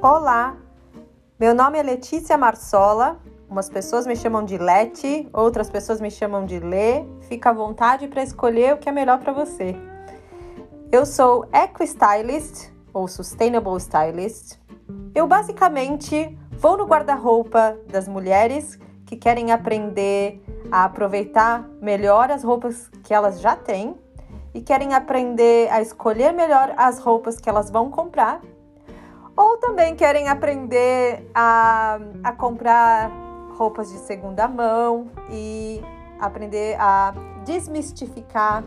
Olá, meu nome é Letícia Marsola. Umas pessoas me chamam de Leti, outras pessoas me chamam de Lê. Fica à vontade para escolher o que é melhor para você. Eu sou Eco Stylist ou Sustainable Stylist. Eu basicamente vou no guarda-roupa das mulheres que querem aprender a aproveitar melhor as roupas que elas já têm e querem aprender a escolher melhor as roupas que elas vão comprar, ou também querem aprender a, a comprar roupas de segunda mão e aprender a desmistificar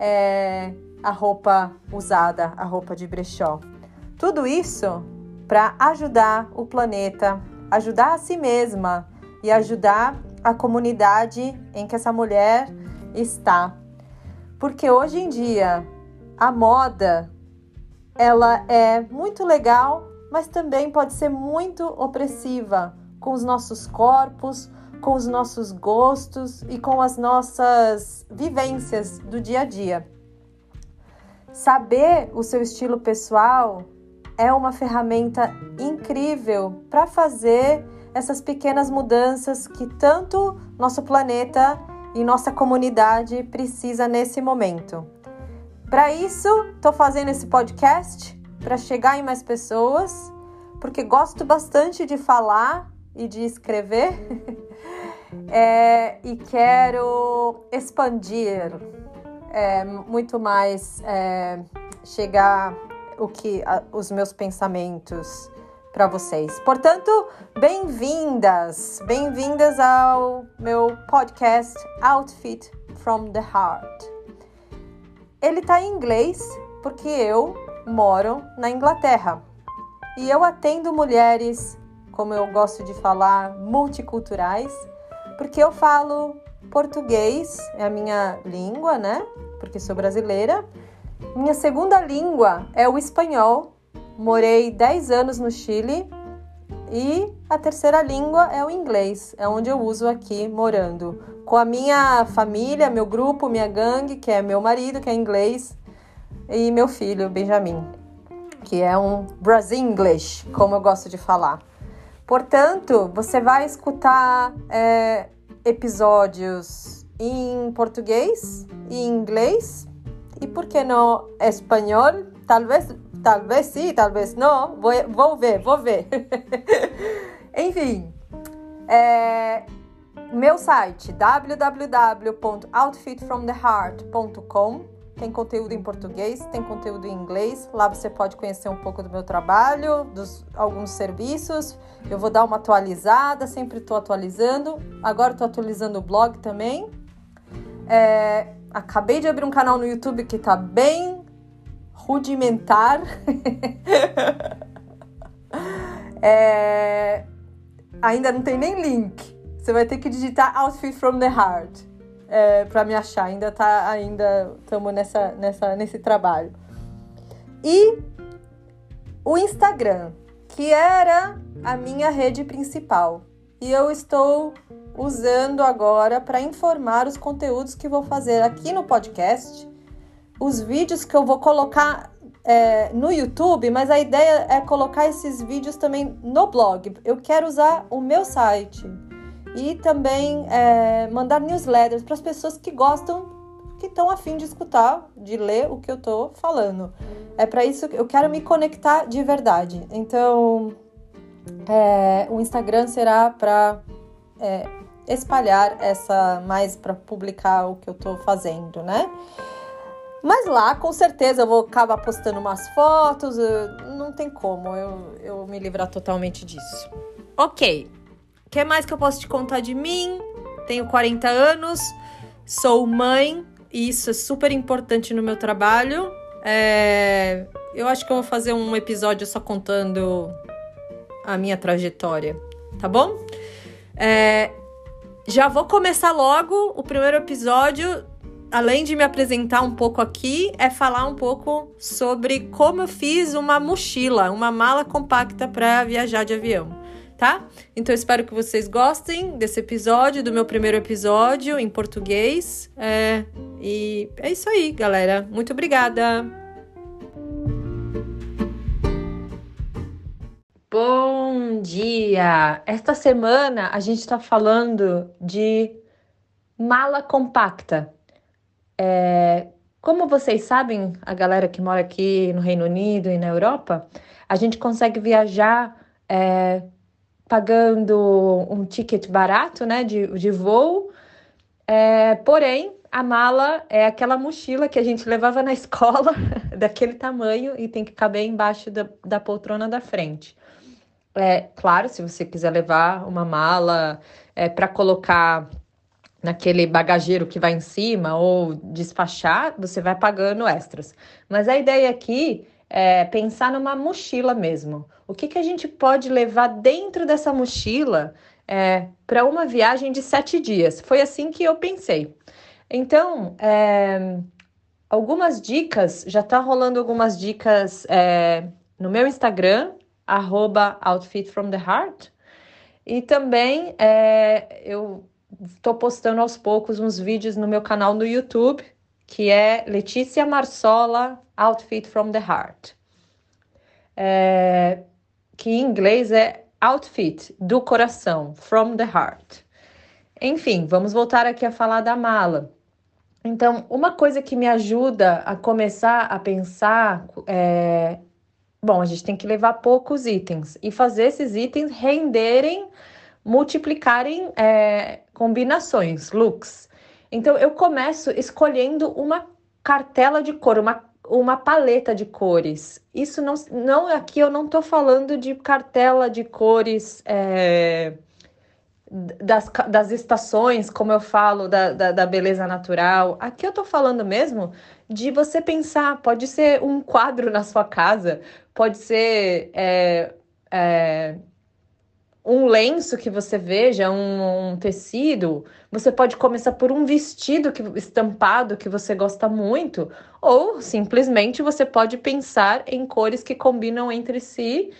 é, a roupa usada, a roupa de brechó. Tudo isso para ajudar o planeta, ajudar a si mesma e ajudar a comunidade em que essa mulher está. Porque hoje em dia a moda ela é muito legal, mas também pode ser muito opressiva com os nossos corpos, com os nossos gostos e com as nossas vivências do dia a dia. Saber o seu estilo pessoal é uma ferramenta incrível para fazer essas pequenas mudanças que tanto nosso planeta e nossa comunidade precisa nesse momento. Para isso, estou fazendo esse podcast para chegar em mais pessoas, porque gosto bastante de falar e de escrever é, e quero expandir é, muito mais, é, chegar o que a, os meus pensamentos para vocês. Portanto, bem-vindas, bem-vindas ao meu podcast Outfit from the Heart. Ele está em inglês porque eu moro na Inglaterra e eu atendo mulheres, como eu gosto de falar, multiculturais, porque eu falo português, é a minha língua, né? Porque sou brasileira. Minha segunda língua é o espanhol Morei 10 anos no Chile e a terceira língua é o inglês, é onde eu uso aqui morando. Com a minha família, meu grupo, minha gangue, que é meu marido, que é inglês, e meu filho, Benjamin, que é um Brazil English, como eu gosto de falar. Portanto, você vai escutar é, episódios em português e inglês, e por que não espanhol? Talvez Talvez sim, talvez não. Vou, vou ver, vou ver. Enfim, é, meu site www.outfitfromtheheart.com tem conteúdo em português, tem conteúdo em inglês. Lá você pode conhecer um pouco do meu trabalho, dos alguns serviços. Eu vou dar uma atualizada, sempre estou atualizando. Agora estou atualizando o blog também. É, acabei de abrir um canal no YouTube que está bem rudimentar. é, ainda não tem nem link. Você vai ter que digitar Outfit from the Heart é, para me achar. Ainda tá, ainda estamos nessa, nessa, nesse trabalho. E o Instagram, que era a minha rede principal. E eu estou usando agora para informar os conteúdos que vou fazer aqui no podcast os vídeos que eu vou colocar é, no YouTube, mas a ideia é colocar esses vídeos também no blog. Eu quero usar o meu site e também é, mandar newsletters para as pessoas que gostam, que estão afim de escutar, de ler o que eu estou falando. É para isso que eu quero me conectar de verdade. Então, é, o Instagram será para é, espalhar essa, mais para publicar o que eu estou fazendo, né? Mas lá, com certeza, eu vou acabar postando umas fotos. Não tem como eu, eu me livrar totalmente disso. Ok. O que mais que eu posso te contar de mim? Tenho 40 anos, sou mãe, e isso é super importante no meu trabalho. É, eu acho que eu vou fazer um episódio só contando a minha trajetória, tá bom? É, já vou começar logo o primeiro episódio além de me apresentar um pouco aqui, é falar um pouco sobre como eu fiz uma mochila, uma mala compacta para viajar de avião, tá? Então espero que vocês gostem desse episódio, do meu primeiro episódio em português. É, e é isso aí, galera. Muito obrigada! Bom dia! Esta semana a gente está falando de mala compacta. É, como vocês sabem, a galera que mora aqui no Reino Unido e na Europa, a gente consegue viajar é, pagando um ticket barato né, de, de voo, é, porém a mala é aquela mochila que a gente levava na escola, daquele tamanho, e tem que caber embaixo da, da poltrona da frente. É claro, se você quiser levar uma mala é, para colocar naquele bagageiro que vai em cima ou despachar, você vai pagando extras. Mas a ideia aqui é pensar numa mochila mesmo. O que, que a gente pode levar dentro dessa mochila é, para uma viagem de sete dias? Foi assim que eu pensei. Então, é, algumas dicas, já tá rolando algumas dicas é, no meu Instagram, arroba Outfit from the Heart. E também é, eu estou postando aos poucos uns vídeos no meu canal no YouTube, que é Letícia Marsola Outfit from the Heart. É, que em inglês é Outfit do coração, from the heart. Enfim, vamos voltar aqui a falar da mala. Então, uma coisa que me ajuda a começar a pensar é. Bom, a gente tem que levar poucos itens e fazer esses itens renderem, multiplicarem é, combinações, looks. Então, eu começo escolhendo uma cartela de cor, uma, uma paleta de cores. Isso não, não aqui eu não estou falando de cartela de cores. É, das, das estações, como eu falo, da, da, da, beleza natural. Aqui eu tô falando mesmo de você pensar, pode ser um quadro na sua casa, pode ser é, é, um lenço que você veja, um, um, tecido. Você pode começar por um vestido que, estampado que você gosta muito, ou simplesmente você pode pensar em cores que combinam entre si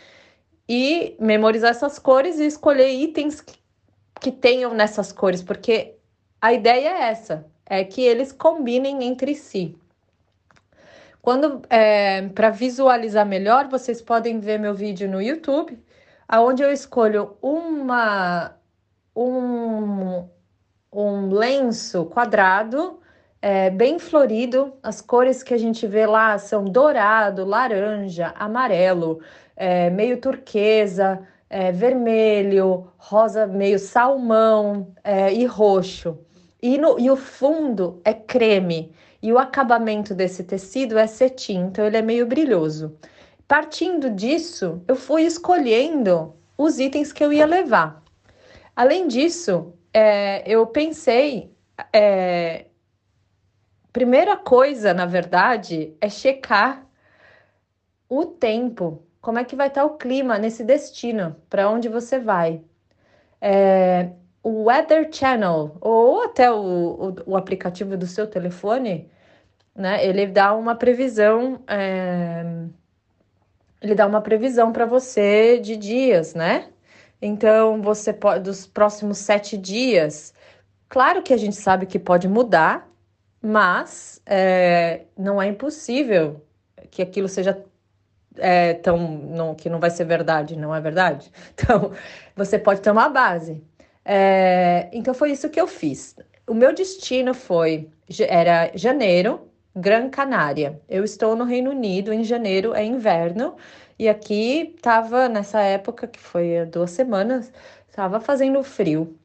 e memorizar essas cores e escolher itens que que tenham nessas cores, porque a ideia é essa, é que eles combinem entre si. Quando é, para visualizar melhor, vocês podem ver meu vídeo no YouTube, aonde eu escolho uma um, um lenço quadrado é, bem florido. As cores que a gente vê lá são dourado, laranja, amarelo, é, meio turquesa, é, vermelho, rosa meio salmão é, e roxo. E, no, e o fundo é creme. E o acabamento desse tecido é cetim, então ele é meio brilhoso. Partindo disso, eu fui escolhendo os itens que eu ia levar. Além disso, é, eu pensei. É, primeira coisa, na verdade, é checar o tempo como é que vai estar o clima nesse destino, para onde você vai. É, o Weather Channel, ou até o, o, o, aplicativo do seu telefone, né? Ele dá uma previsão. É, ele dá uma previsão para você de dias, né? Então, você pode, dos próximos sete dias, claro que a gente sabe que pode mudar, mas é, não é impossível que aquilo seja é, tão, não, que não vai ser verdade, não é verdade? Então, você pode ter uma base. É, então, foi isso que eu fiz. O meu destino foi, era janeiro, Gran Canária. Eu estou no Reino Unido, em janeiro é inverno, e aqui estava, nessa época, que foi duas semanas, estava fazendo frio,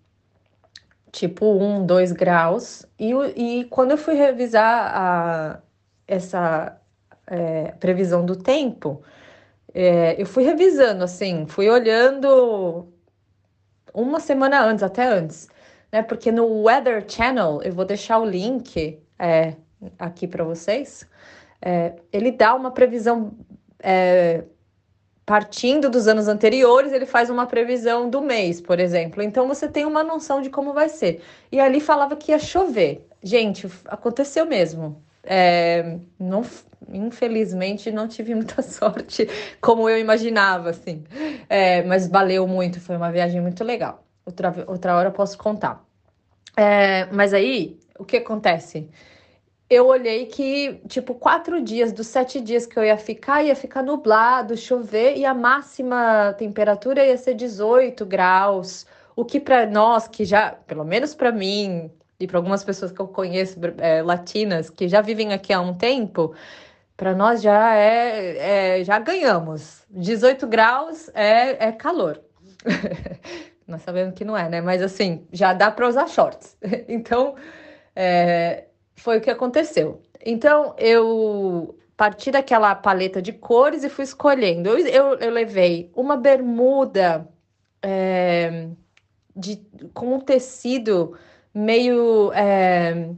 tipo um, dois graus, e, e quando eu fui revisar a, essa é, previsão do tempo, é, eu fui revisando, assim, fui olhando uma semana antes, até antes, né? Porque no Weather Channel, eu vou deixar o link é, aqui para vocês, é, ele dá uma previsão. É, partindo dos anos anteriores, ele faz uma previsão do mês, por exemplo. Então você tem uma noção de como vai ser. E ali falava que ia chover. Gente, aconteceu mesmo. É, não, infelizmente não tive muita sorte como eu imaginava, assim. É, mas valeu muito, foi uma viagem muito legal. Outra, outra hora eu posso contar. É, mas aí, o que acontece? Eu olhei que, tipo, quatro dias dos sete dias que eu ia ficar, ia ficar nublado, chover, e a máxima temperatura ia ser 18 graus. O que para nós, que já, pelo menos para mim, e para algumas pessoas que eu conheço, é, latinas, que já vivem aqui há um tempo, para nós já é, é, já ganhamos. 18 graus é, é calor. nós sabemos que não é, né? Mas assim, já dá para usar shorts. então, é, foi o que aconteceu. Então, eu parti daquela paleta de cores e fui escolhendo. Eu, eu, eu levei uma bermuda é, de, com um tecido meio. É,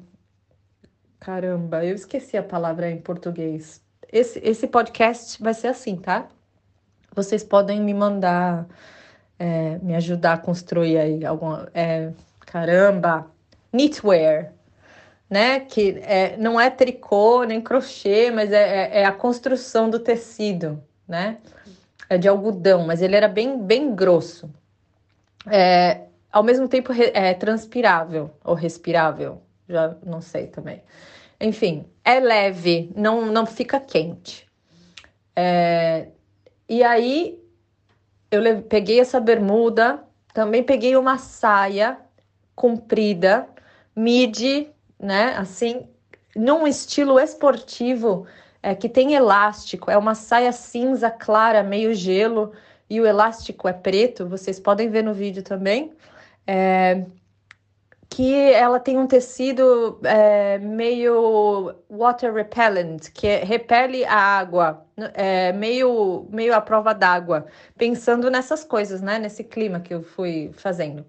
caramba, eu esqueci a palavra em português. Esse, esse podcast vai ser assim, tá? Vocês podem me mandar, é, me ajudar a construir aí alguma. Caramba! Knitwear, né? Que é, não é tricô nem crochê, mas é, é, é, a construção do tecido, né? É de algodão, mas ele era bem, bem grosso. É, ao mesmo tempo é transpirável ou respirável, já não sei também. Enfim, é leve, não, não fica quente. É, e aí eu peguei essa bermuda, também peguei uma saia comprida, midi, né? Assim, num estilo esportivo é, que tem elástico, é uma saia cinza clara, meio gelo, e o elástico é preto, vocês podem ver no vídeo também. É, que ela tem um tecido é, meio water repellent, que é, repele a água, é, meio, meio à prova d'água, pensando nessas coisas, né? Nesse clima que eu fui fazendo,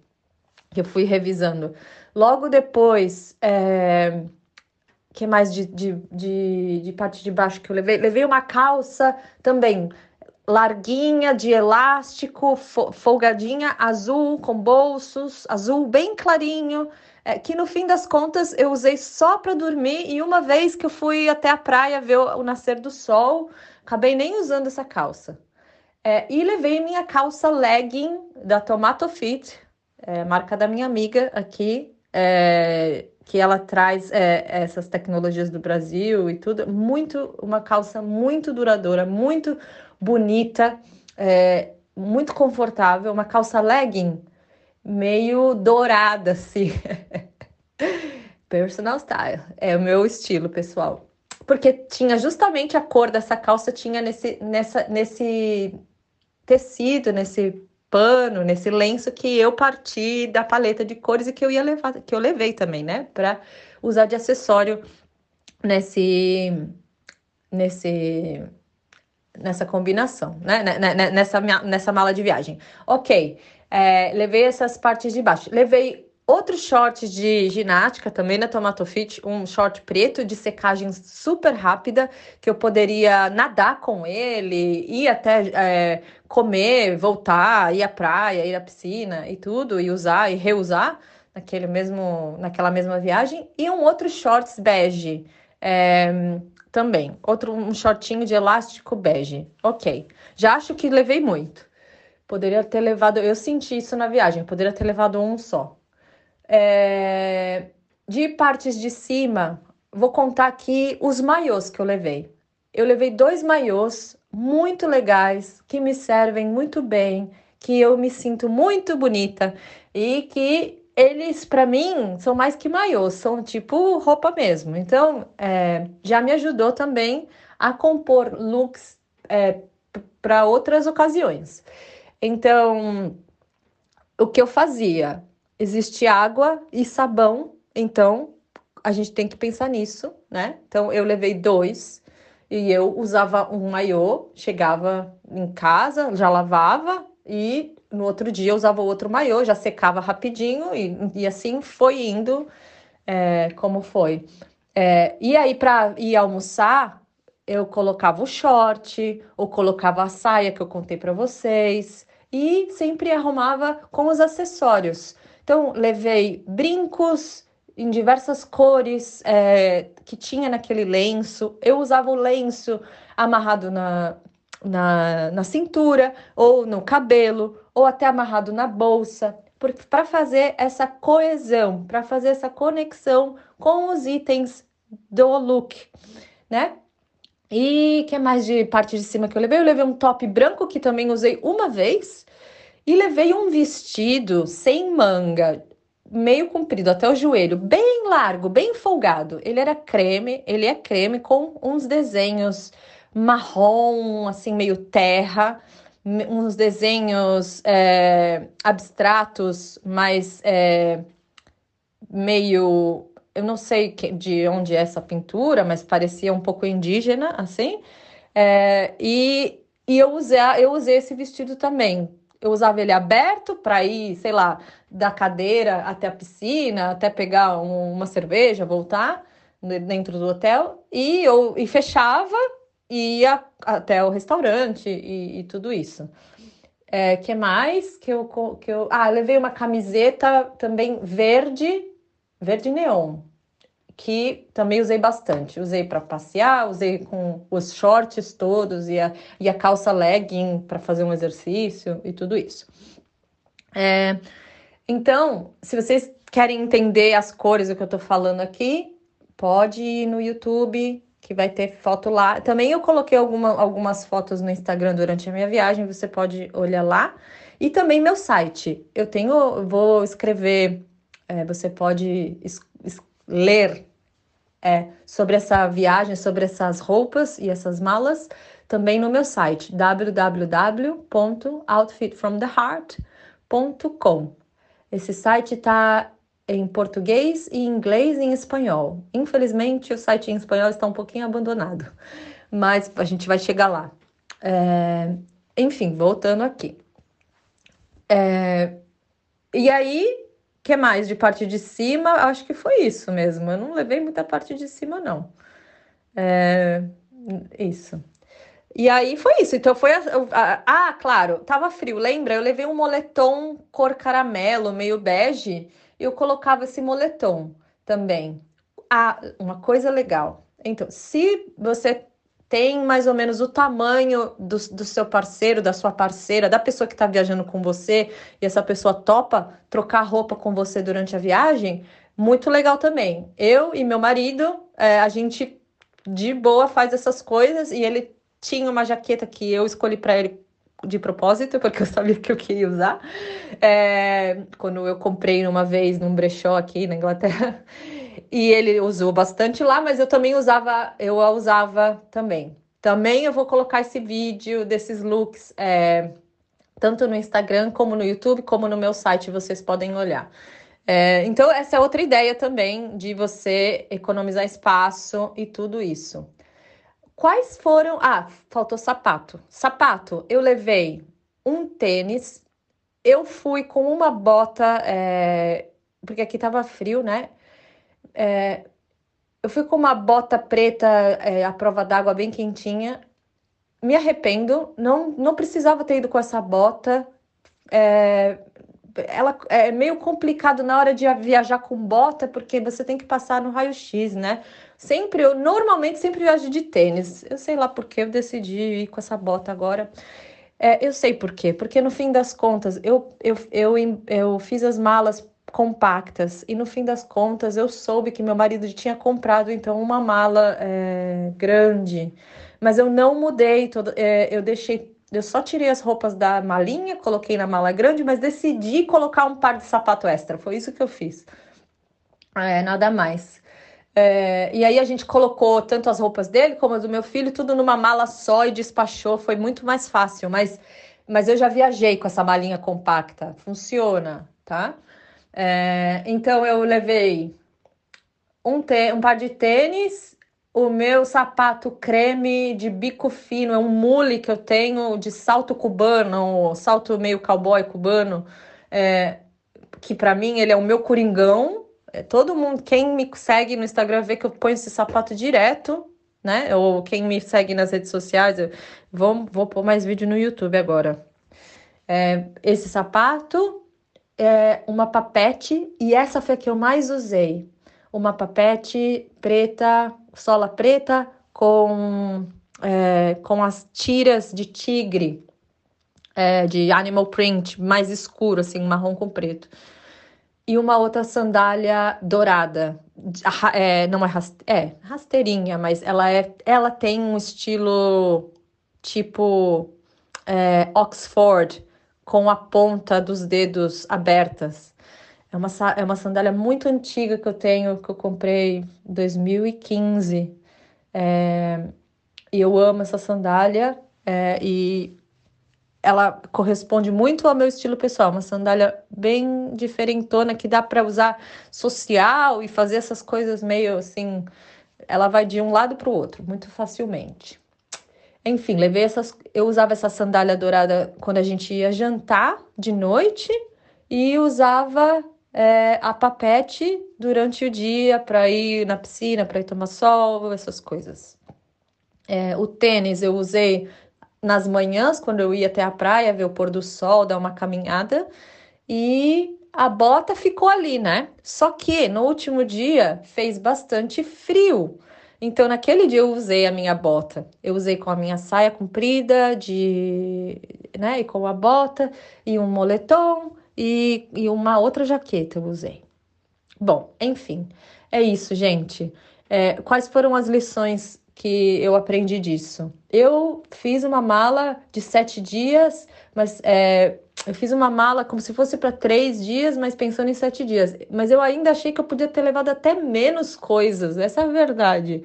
que eu fui revisando. Logo depois, é, que mais de, de, de, de parte de baixo que eu levei? Levei uma calça também larguinha de elástico, folgadinha, azul com bolsos, azul bem clarinho, é, que no fim das contas eu usei só para dormir e uma vez que eu fui até a praia ver o, nascer do sol, acabei nem usando essa calça. É, e levei minha calça legging da Tomato Fit, é, marca da minha amiga aqui, é, que ela traz é, essas tecnologias do Brasil e tudo, muito uma calça muito duradoura, muito bonita, é, muito confortável, uma calça legging meio dourada, assim. Personal style, é o meu estilo, pessoal. Porque tinha justamente a cor dessa calça, tinha nesse, nessa, nesse tecido, nesse pano, nesse lenço que eu parti da paleta de cores e que eu ia levar, que eu levei também, né, para usar de acessório nesse nesse nessa combinação, né? né, né, né nessa, nessa mala de viagem. Ok, é, levei essas partes de baixo. Levei outros shorts de ginástica também na Tomato Fit, um short preto de secagem super rápida, que eu poderia nadar com ele, ir até é, comer, voltar, ir à praia, ir à piscina e tudo, e usar e reusar naquele mesmo, naquela mesma viagem. E um outro shorts bege. É, também. Outro, um shortinho de elástico bege. Ok. Já acho que levei muito. Poderia ter levado. Eu senti isso na viagem. Poderia ter levado um só. É, de partes de cima, vou contar aqui os maiôs que eu levei. Eu levei dois maiôs muito legais, que me servem muito bem, que eu me sinto muito bonita e que eles, para mim, são mais que maiôs, são tipo roupa mesmo. Então, é, já me ajudou também a compor looks é, para outras ocasiões. Então, o que eu fazia? Existe água e sabão, então a gente tem que pensar nisso, né? Então, eu levei dois e eu usava um maiô, chegava em casa, já lavava e no outro dia eu usava outro maiô, já secava rapidinho e, e assim foi indo é, como foi. É, e aí, para ir almoçar, eu colocava o short, ou colocava a saia que eu contei para vocês, e sempre arrumava com os acessórios. Então, levei brincos em diversas cores é, que tinha naquele lenço. Eu usava o lenço amarrado na, na, na cintura ou no cabelo ou até amarrado na bolsa, para fazer essa coesão, para fazer essa conexão com os itens do look, né? E que é mais de parte de cima que eu levei? Eu levei um top branco que também usei uma vez e levei um vestido sem manga, meio comprido até o joelho, bem largo, bem folgado. Ele era creme, ele é creme com uns desenhos marrom, assim meio terra, uns desenhos é, abstratos, mas é, meio eu não sei de onde é essa pintura, mas parecia um pouco indígena, assim. É, e, e eu, usei, eu usei esse vestido também. Eu usava ele aberto para ir, sei lá, da cadeira até a piscina, até pegar um, uma cerveja, voltar dentro do hotel. E eu e fechava e ia até o restaurante e, e tudo isso. É, que mais que eu, que eu. Ah, levei uma camiseta também verde verde neon, que também usei bastante. Usei para passear, usei com os shorts todos e a, e a calça legging para fazer um exercício e tudo isso. É, então, se vocês querem entender as cores do que eu estou falando aqui, pode ir no YouTube, que vai ter foto lá. Também eu coloquei alguma, algumas fotos no Instagram durante a minha viagem, você pode olhar lá. E também meu site. Eu tenho, vou escrever é, você pode ler é, sobre essa viagem, sobre essas roupas e essas malas, também no meu site www.outfitfromtheheart.com. Esse site está em português e inglês e em espanhol. Infelizmente, o site em espanhol está um pouquinho abandonado, mas a gente vai chegar lá. É, enfim, voltando aqui. É, e aí, que mais de parte de cima? Acho que foi isso mesmo. Eu não levei muita parte de cima, não. É, isso. E aí foi isso. Então foi. A, ah, claro, tava frio. Lembra? Eu levei um moletom cor caramelo, meio bege, e eu colocava esse moletom também. Ah, uma coisa legal. Então, se você tem mais ou menos o tamanho do, do seu parceiro, da sua parceira, da pessoa que está viajando com você e essa pessoa topa trocar roupa com você durante a viagem, muito legal também. Eu e meu marido, é, a gente de boa faz essas coisas e ele tinha uma jaqueta que eu escolhi para ele de propósito, porque eu sabia que eu queria usar. É, quando eu comprei uma vez num brechó aqui na Inglaterra. E ele usou bastante lá, mas eu também usava, eu a usava também. Também eu vou colocar esse vídeo desses looks, é, tanto no Instagram, como no YouTube, como no meu site, vocês podem olhar. É, então, essa é outra ideia também de você economizar espaço e tudo isso. Quais foram. Ah, faltou sapato. Sapato, eu levei um tênis, eu fui com uma bota, é, porque aqui tava frio, né? É, eu fui com uma bota preta é, à prova d'água bem quentinha. Me arrependo, não, não precisava ter ido com essa bota. É, ela é meio complicado na hora de viajar com bota, porque você tem que passar no raio-x, né? Sempre, eu normalmente sempre viajo de tênis. Eu sei lá porque eu decidi ir com essa bota agora. É, eu sei por quê. Porque no fim das contas, eu, eu, eu, eu fiz as malas compactas. E no fim das contas, eu soube que meu marido tinha comprado então uma mala é, grande, mas eu não mudei, todo, é, eu deixei, eu só tirei as roupas da malinha, coloquei na mala grande, mas decidi colocar um par de sapato extra. Foi isso que eu fiz. É, nada mais. É, e aí a gente colocou tanto as roupas dele como as do meu filho, tudo numa mala só e despachou. Foi muito mais fácil, mas, mas eu já viajei com essa malinha compacta. Funciona, tá? É, então eu levei um, um par de tênis, o meu sapato creme de bico fino, é um mule que eu tenho de salto cubano, salto meio cowboy cubano, é, que para mim ele é o meu coringão. É, todo mundo, quem me segue no Instagram vê que eu ponho esse sapato direto, né? Ou quem me segue nas redes sociais, eu vou, vou pôr mais vídeo no YouTube agora. É, esse sapato, é, uma papete, e essa foi a que eu mais usei. Uma papete preta, sola preta, com, é, com as tiras de tigre, é, de animal print, mais escuro, assim, marrom com preto. e uma outra sandália dourada. É, não é, raste, é rasteirinha, mas ela, é, ela tem um estilo tipo é, Oxford, com a ponta dos dedos abertas. É uma, é uma sandália muito antiga que eu tenho, que eu comprei em 2015. É, e eu amo essa sandália é, e ela corresponde muito ao meu estilo pessoal. Uma sandália bem diferentona que dá para usar social e fazer essas coisas meio assim. Ela vai de um lado para o outro muito facilmente. Enfim, levei essas. Eu usava essa sandália dourada quando a gente ia jantar de noite e usava é, a papete durante o dia para ir na piscina, para ir tomar sol, essas coisas. É, o tênis eu usei nas manhãs, quando eu ia até a praia ver o pôr do sol, dar uma caminhada, e a bota ficou ali, né? Só que no último dia fez bastante frio. Então, naquele dia eu usei a minha bota. Eu usei com a minha saia comprida, de, né, e com a bota, e um moletom, e, e uma outra jaqueta eu usei. Bom, enfim, é isso, gente. É, quais foram as lições que eu aprendi disso? Eu fiz uma mala de sete dias, mas é, eu fiz uma mala como se fosse para três dias, mas pensando em sete dias. Mas eu ainda achei que eu podia ter levado até menos coisas, essa é a verdade.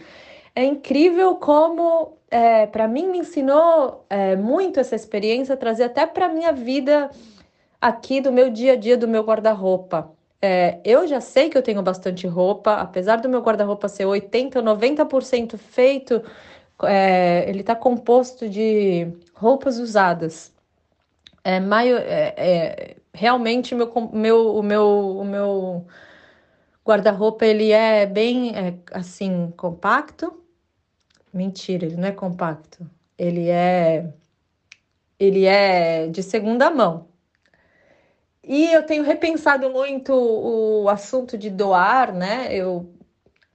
É incrível como, é, para mim, me ensinou é, muito essa experiência, trazer até para minha vida aqui do meu dia a dia, do meu guarda-roupa. É, eu já sei que eu tenho bastante roupa, apesar do meu guarda-roupa ser 80% ou 90% feito, é, ele está composto de roupas usadas. É, maio, é, é, realmente meu, meu, o meu, o meu guarda-roupa ele é bem é, assim compacto. Mentira, ele não é compacto. Ele é ele é de segunda mão. E eu tenho repensado muito o assunto de doar, né? Eu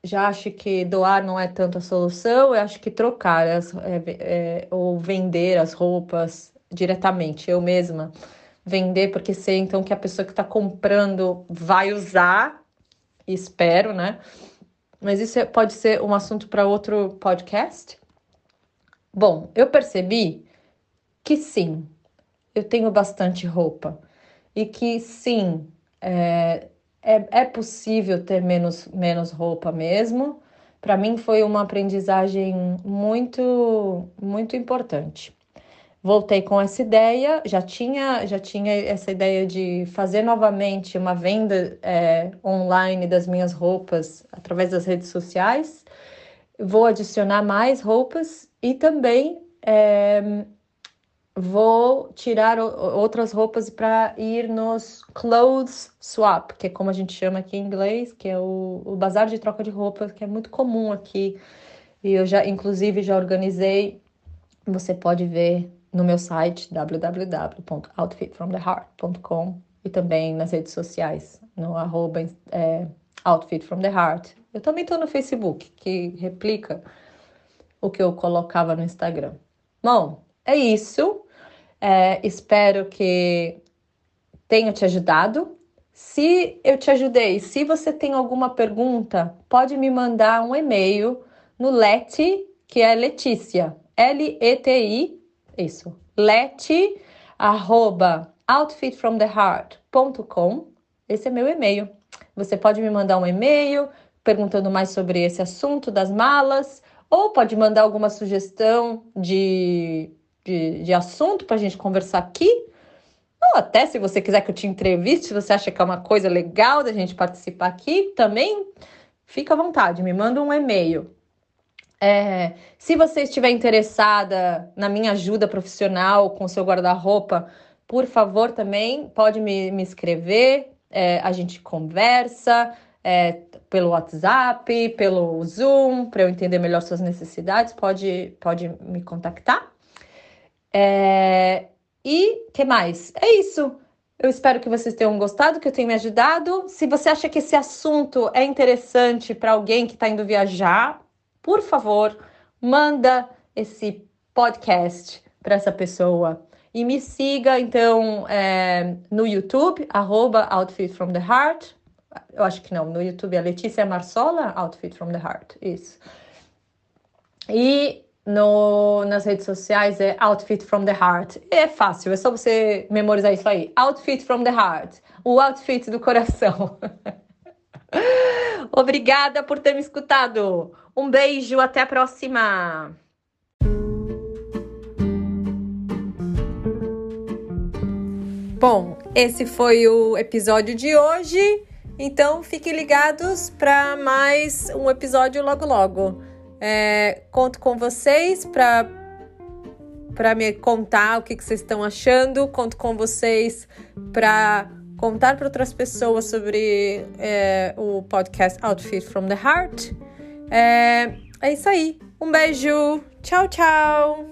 já acho que doar não é tanto a solução, eu acho que trocar as, é, é, ou vender as roupas diretamente, eu mesma vender, porque sei então que a pessoa que está comprando vai usar, espero, né? Mas isso é, pode ser um assunto para outro podcast. Bom, eu percebi que sim, eu tenho bastante roupa e que sim, é, é, é possível ter menos, menos roupa mesmo. Para mim foi uma aprendizagem muito, muito importante. Voltei com essa ideia, já tinha, já tinha essa ideia de fazer novamente uma venda é, online das minhas roupas através das redes sociais. Vou adicionar mais roupas e também é, vou tirar outras roupas para ir nos clothes swap, que é como a gente chama aqui em inglês, que é o, o bazar de troca de roupas, que é muito comum aqui. E eu já, inclusive, já organizei. Você pode ver no meu site www.outfitfromtheheart.com e também nas redes sociais, no arroba é, outfitfromtheheart. Eu também estou no Facebook, que replica o que eu colocava no Instagram. Bom, é isso. É, espero que tenha te ajudado. Se eu te ajudei, se você tem alguma pergunta, pode me mandar um e-mail no Leti, que é Letícia, L-E-T-I, isso, Leti, arroba outfitfromtheheart.com. Esse é meu e-mail. Você pode me mandar um e-mail perguntando mais sobre esse assunto das malas, ou pode mandar alguma sugestão de de, de assunto para a gente conversar aqui. Ou até se você quiser que eu te entreviste, se você acha que é uma coisa legal da gente participar aqui, também fica à vontade, me manda um e-mail. É, se você estiver interessada na minha ajuda profissional com seu guarda-roupa, por favor, também pode me, me escrever, é, a gente conversa é, pelo WhatsApp, pelo Zoom, para eu entender melhor suas necessidades, pode, pode me contactar. É... E que mais? É isso. Eu espero que vocês tenham gostado, que eu tenha me ajudado. Se você acha que esse assunto é interessante para alguém que está indo viajar, por favor, manda esse podcast para essa pessoa. E me siga, então, é, no YouTube, arroba Outfit from the Heart, Eu acho que não, no YouTube é Letícia Marsola, Outfit from the Heart, isso. E no, nas redes sociais é Outfit from the Heart. É fácil, é só você memorizar isso aí. Outfit from the Heart, o outfit do coração. Obrigada por ter me escutado. Um beijo, até a próxima. Bom, esse foi o episódio de hoje. Então fiquem ligados para mais um episódio logo logo. É, conto com vocês para para me contar o que, que vocês estão achando. Conto com vocês para contar para outras pessoas sobre é, o podcast Outfit from the Heart. É, é isso aí. Um beijo. Tchau, tchau.